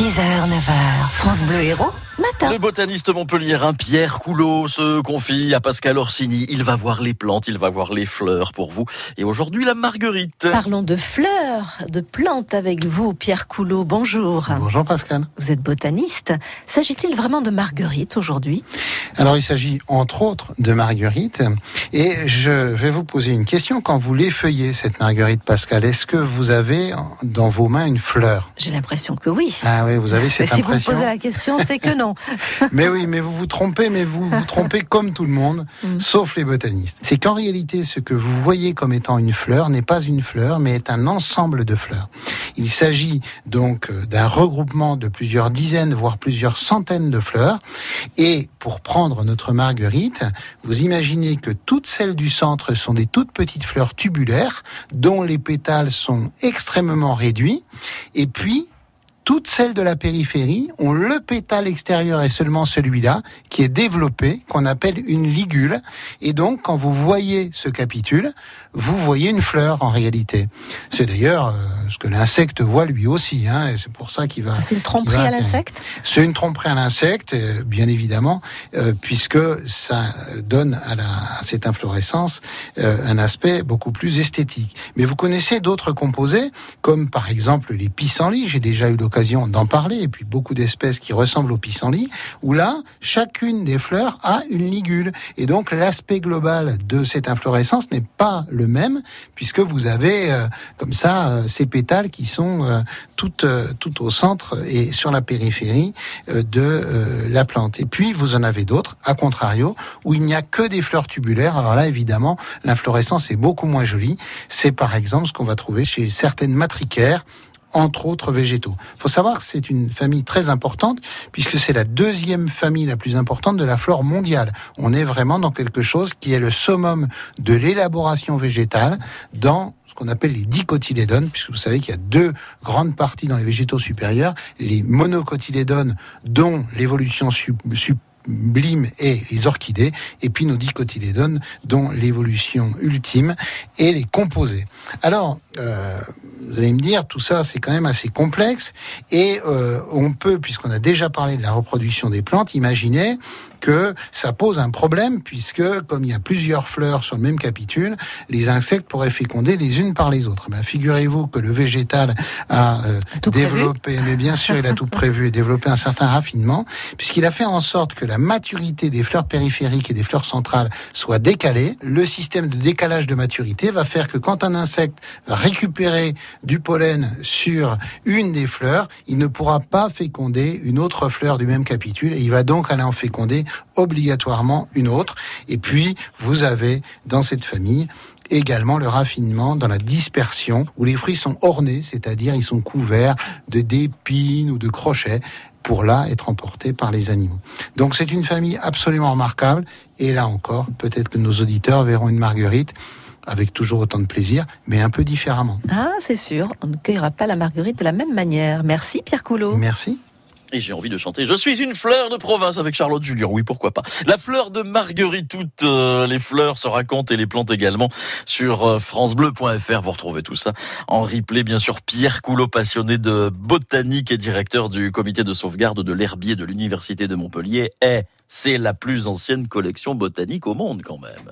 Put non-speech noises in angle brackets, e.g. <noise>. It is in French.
6h, 9h, France Bleu Héros, matin. Le botaniste montpelliérain Pierre Coulot se confie à Pascal Orsini. Il va voir les plantes, il va voir les fleurs pour vous. Et aujourd'hui, la marguerite. Parlons de fleurs, de plantes avec vous, Pierre Coulot. Bonjour. Bonjour Pascal. Vous êtes botaniste. S'agit-il vraiment de marguerite aujourd'hui? Alors il s'agit entre autres de marguerite. Et je vais vous poser une question. Quand vous l'effeuillez, cette marguerite, Pascal, est-ce que vous avez dans vos mains une fleur? J'ai l'impression que oui. Ah oui, vous avez cette Mais si vous me impression. posez la question, c'est que non. <laughs> Mais oui, mais vous vous trompez, mais vous vous trompez comme tout le monde, Mm. sauf les botanistes. C'est qu'en réalité, ce que vous voyez comme étant une fleur n'est pas une fleur, mais est un ensemble de fleurs. Il s'agit donc euh, d'un regroupement de plusieurs dizaines, voire plusieurs centaines de fleurs. Et pour prendre notre marguerite, vous imaginez que toutes celles du centre sont des toutes petites fleurs tubulaires, dont les pétales sont extrêmement réduits. Et puis, toutes celles de la périphérie ont le pétale extérieur et seulement celui-là qui est développé, qu'on appelle une ligule. Et donc, quand vous voyez ce capitule, vous voyez une fleur en réalité. C'est d'ailleurs euh, ce que l'insecte voit lui aussi, hein, et c'est pour ça qu'il va. C'est une tromperie va à l'insecte C'est une tromperie à l'insecte, euh, bien évidemment, euh, puisque ça donne à, la, à cette inflorescence euh, un aspect beaucoup plus esthétique. Mais vous connaissez d'autres composés, comme par exemple les pissenlits. J'ai déjà eu l'occasion d'en parler, et puis beaucoup d'espèces qui ressemblent aux pissenlits, où là, chacune des fleurs a une ligule. Et donc l'aspect global de cette inflorescence n'est pas le même, puisque vous avez euh, comme ça euh, ces pétales qui sont euh, tout, euh, tout au centre et sur la périphérie de la plante. Et puis vous en avez d'autres, à contrario, où il n'y a que des fleurs tubulaires. Alors là, évidemment, l'inflorescence est beaucoup moins jolie. C'est par exemple ce qu'on va trouver chez certaines matricaires entre autres végétaux. Il faut savoir que c'est une famille très importante puisque c'est la deuxième famille la plus importante de la flore mondiale. On est vraiment dans quelque chose qui est le summum de l'élaboration végétale dans ce qu'on appelle les dicotylédones, puisque vous savez qu'il y a deux grandes parties dans les végétaux supérieurs, les monocotylédones dont l'évolution sub- sublime est les orchidées, et puis nos dicotylédones dont l'évolution ultime est les composés. Alors, euh, vous allez me dire, tout ça c'est quand même assez complexe, et euh, on peut, puisqu'on a déjà parlé de la reproduction des plantes, imaginer que ça pose un problème, puisque comme il y a plusieurs fleurs sur le même capitule, les insectes pourraient féconder les unes par les autres. Ben, Figurez-vous que le végétal a euh, développé, mais bien sûr il a tout prévu et développé un certain raffinement, puisqu'il a fait en sorte que la maturité des fleurs périphériques et des fleurs centrales soit décalée. Le système de décalage de maturité va faire que quand un insecte va récupérer du pollen sur une des fleurs, il ne pourra pas féconder une autre fleur du même capitule et il va donc aller en féconder obligatoirement une autre. Et puis, vous avez dans cette famille également le raffinement dans la dispersion où les fruits sont ornés, c'est-à-dire ils sont couverts de d'épines ou de crochets pour là être emportés par les animaux. Donc c'est une famille absolument remarquable et là encore, peut-être que nos auditeurs verront une marguerite avec toujours autant de plaisir, mais un peu différemment. Ah, c'est sûr. On ne cueillera pas la marguerite de la même manière. Merci, Pierre Coulot. Merci. Et j'ai envie de chanter Je suis une fleur de province avec Charlotte Julien. Oui, pourquoi pas. La fleur de Marguerite, toutes euh, les fleurs se racontent et les plantes également sur euh, francebleu.fr. Vous retrouvez tout ça en replay. Bien sûr, Pierre Coulot, passionné de botanique et directeur du comité de sauvegarde de l'herbier de l'Université de Montpellier, est, c'est la plus ancienne collection botanique au monde quand même.